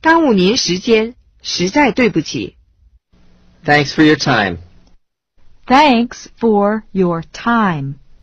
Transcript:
耽误您时间，实在对不起。Thanks for your time. Thanks for your time.